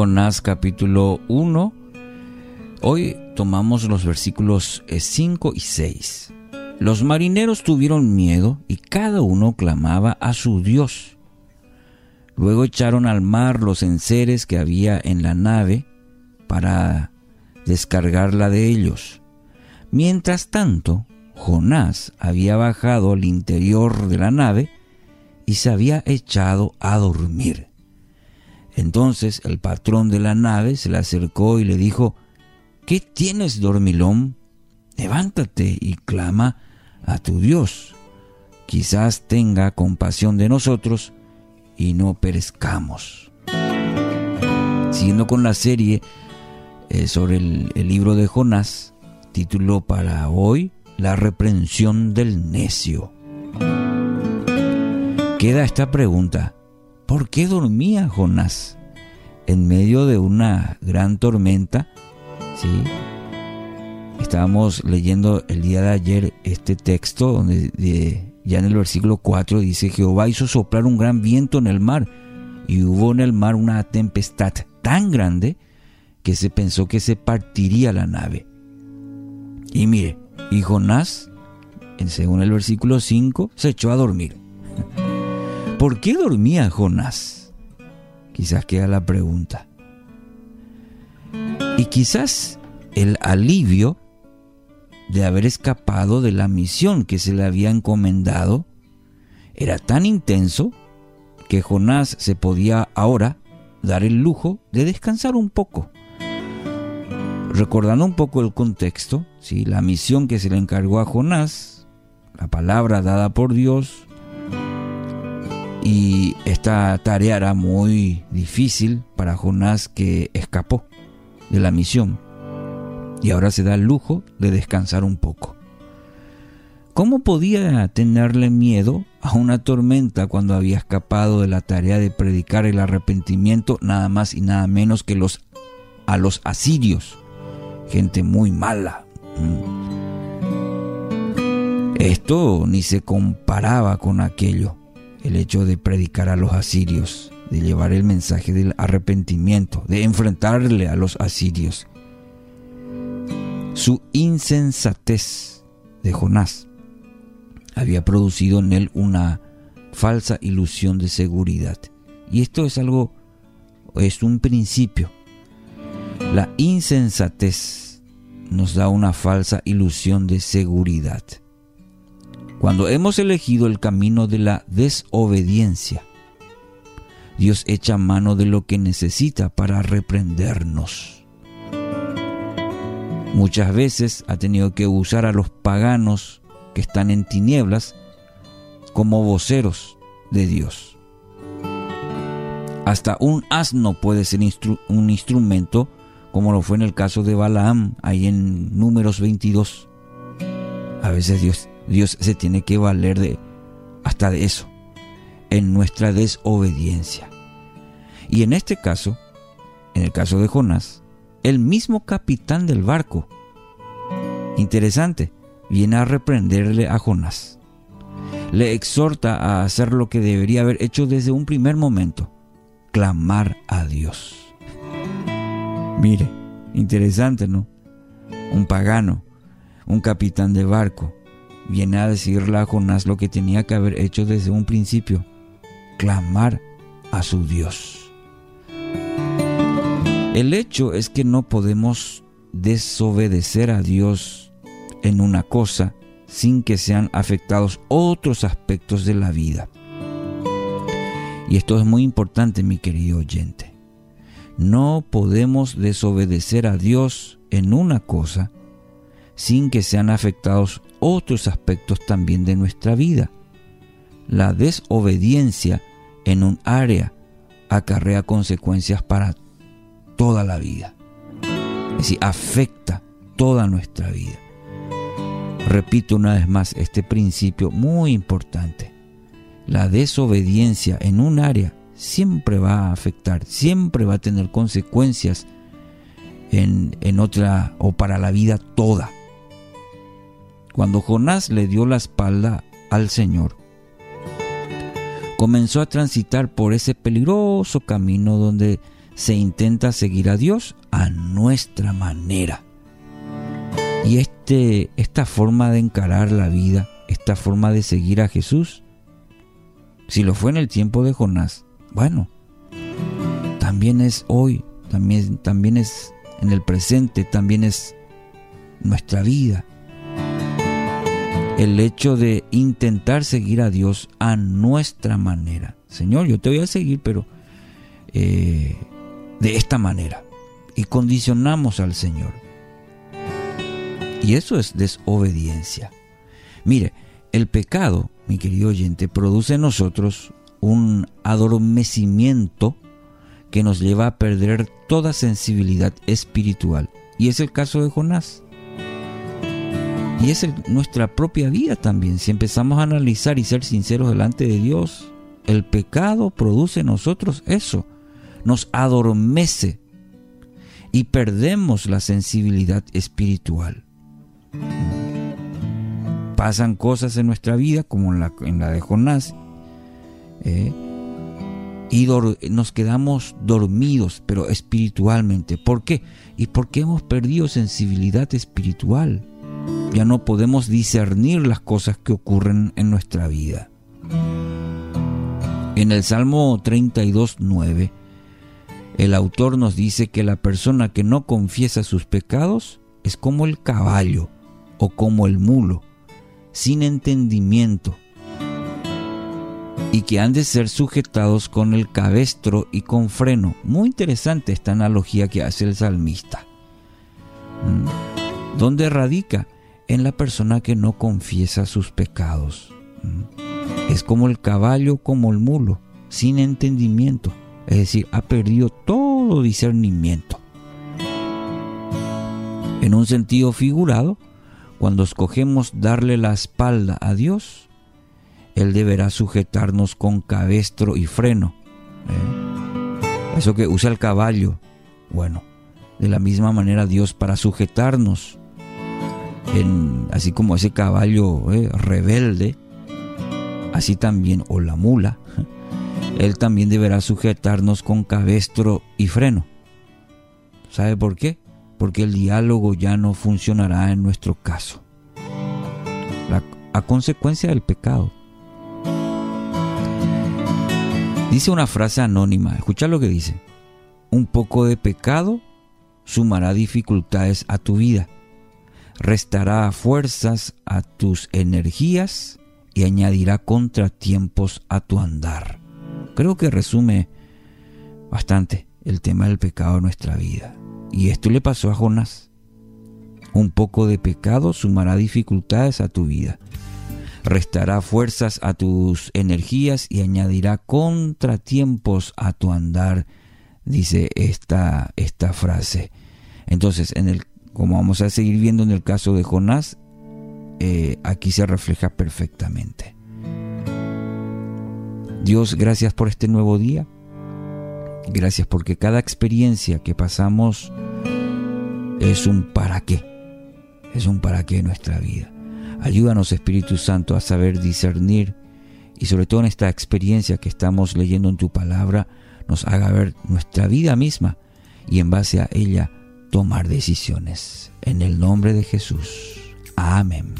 Jonás capítulo 1. Hoy tomamos los versículos 5 y 6. Los marineros tuvieron miedo y cada uno clamaba a su Dios. Luego echaron al mar los enseres que había en la nave para descargarla de ellos. Mientras tanto, Jonás había bajado al interior de la nave y se había echado a dormir. Entonces el patrón de la nave se le acercó y le dijo, ¿Qué tienes, dormilón? Levántate y clama a tu Dios. Quizás tenga compasión de nosotros y no perezcamos. Siguiendo con la serie eh, sobre el, el libro de Jonás, título para hoy, La reprensión del necio. Queda esta pregunta, ¿por qué dormía Jonás en medio de una gran tormenta? Estábamos leyendo el día de ayer este texto donde ya en el versículo 4 dice, Jehová hizo soplar un gran viento en el mar y hubo en el mar una tempestad tan grande que se pensó que se partiría la nave. Y mire, y Jonás, según el versículo 5, se echó a dormir. ¿Por qué dormía Jonás? Quizás queda la pregunta. Y quizás el alivio de haber escapado de la misión que se le había encomendado era tan intenso que Jonás se podía ahora dar el lujo de descansar un poco. Recordando un poco el contexto, ¿sí? la misión que se le encargó a Jonás, la palabra dada por Dios, y esta tarea era muy difícil para Jonás que escapó de la misión y ahora se da el lujo de descansar un poco. ¿Cómo podía tenerle miedo a una tormenta cuando había escapado de la tarea de predicar el arrepentimiento nada más y nada menos que los a los asirios? Gente muy mala. Mm. Esto ni se comparaba con aquello el hecho de predicar a los asirios, de llevar el mensaje del arrepentimiento, de enfrentarle a los asirios. Su insensatez de Jonás había producido en él una falsa ilusión de seguridad. Y esto es algo, es un principio. La insensatez nos da una falsa ilusión de seguridad. Cuando hemos elegido el camino de la desobediencia, Dios echa mano de lo que necesita para reprendernos. Muchas veces ha tenido que usar a los paganos que están en tinieblas como voceros de Dios. Hasta un asno puede ser un instrumento, como lo fue en el caso de Balaam, ahí en números 22. A veces Dios Dios se tiene que valer de hasta de eso, en nuestra desobediencia. Y en este caso, en el caso de Jonás, el mismo capitán del barco, interesante, viene a reprenderle a Jonás. Le exhorta a hacer lo que debería haber hecho desde un primer momento, clamar a Dios. Mire, interesante, ¿no? Un pagano, un capitán de barco, viene a decirle a Jonás lo que tenía que haber hecho desde un principio, clamar a su Dios. El hecho es que no podemos desobedecer a Dios en una cosa sin que sean afectados otros aspectos de la vida. Y esto es muy importante, mi querido oyente. No podemos desobedecer a Dios en una cosa sin que sean afectados otros aspectos también de nuestra vida. La desobediencia en un área acarrea consecuencias para toda la vida. Es decir, afecta toda nuestra vida. Repito una vez más este principio muy importante. La desobediencia en un área siempre va a afectar, siempre va a tener consecuencias en, en otra o para la vida toda. Cuando Jonás le dio la espalda al Señor, comenzó a transitar por ese peligroso camino donde se intenta seguir a Dios a nuestra manera. Y este, esta forma de encarar la vida, esta forma de seguir a Jesús, si lo fue en el tiempo de Jonás, bueno, también es hoy, también, también es en el presente, también es nuestra vida. El hecho de intentar seguir a Dios a nuestra manera. Señor, yo te voy a seguir, pero eh, de esta manera. Y condicionamos al Señor. Y eso es desobediencia. Mire, el pecado, mi querido oyente, produce en nosotros un adormecimiento que nos lleva a perder toda sensibilidad espiritual. Y es el caso de Jonás. Y es nuestra propia vida también. Si empezamos a analizar y ser sinceros delante de Dios, el pecado produce en nosotros eso. Nos adormece y perdemos la sensibilidad espiritual pasan cosas en nuestra vida, como en la, de Jonás, eh, y nos quedamos dormidos, pero espiritualmente. ¿Por qué? Y porque hemos perdido sensibilidad espiritual. Ya no podemos discernir las cosas que ocurren en nuestra vida. En el Salmo 32.9, el autor nos dice que la persona que no confiesa sus pecados es como el caballo o como el mulo sin entendimiento y que han de ser sujetados con el cabestro y con freno. Muy interesante esta analogía que hace el salmista. ¿Mm? ¿Dónde radica? En la persona que no confiesa sus pecados. ¿Mm? Es como el caballo, como el mulo, sin entendimiento. Es decir, ha perdido todo discernimiento. En un sentido figurado, cuando escogemos darle la espalda a Dios, Él deberá sujetarnos con cabestro y freno. ¿eh? Eso que usa el caballo. Bueno, de la misma manera Dios para sujetarnos, así como ese caballo ¿eh? rebelde, así también, o la mula, Él también deberá sujetarnos con cabestro y freno. ¿Sabe por qué? porque el diálogo ya no funcionará en nuestro caso, a consecuencia del pecado. Dice una frase anónima, escucha lo que dice, un poco de pecado sumará dificultades a tu vida, restará fuerzas a tus energías y añadirá contratiempos a tu andar. Creo que resume bastante el tema del pecado en nuestra vida. Y esto le pasó a Jonás. Un poco de pecado sumará dificultades a tu vida, restará fuerzas a tus energías y añadirá contratiempos a tu andar, dice esta, esta frase. Entonces, en el, como vamos a seguir viendo en el caso de Jonás, eh, aquí se refleja perfectamente. Dios, gracias por este nuevo día. Gracias porque cada experiencia que pasamos es un para qué. Es un para qué en nuestra vida. Ayúdanos Espíritu Santo a saber discernir y sobre todo en esta experiencia que estamos leyendo en tu palabra nos haga ver nuestra vida misma y en base a ella tomar decisiones. En el nombre de Jesús. Amén.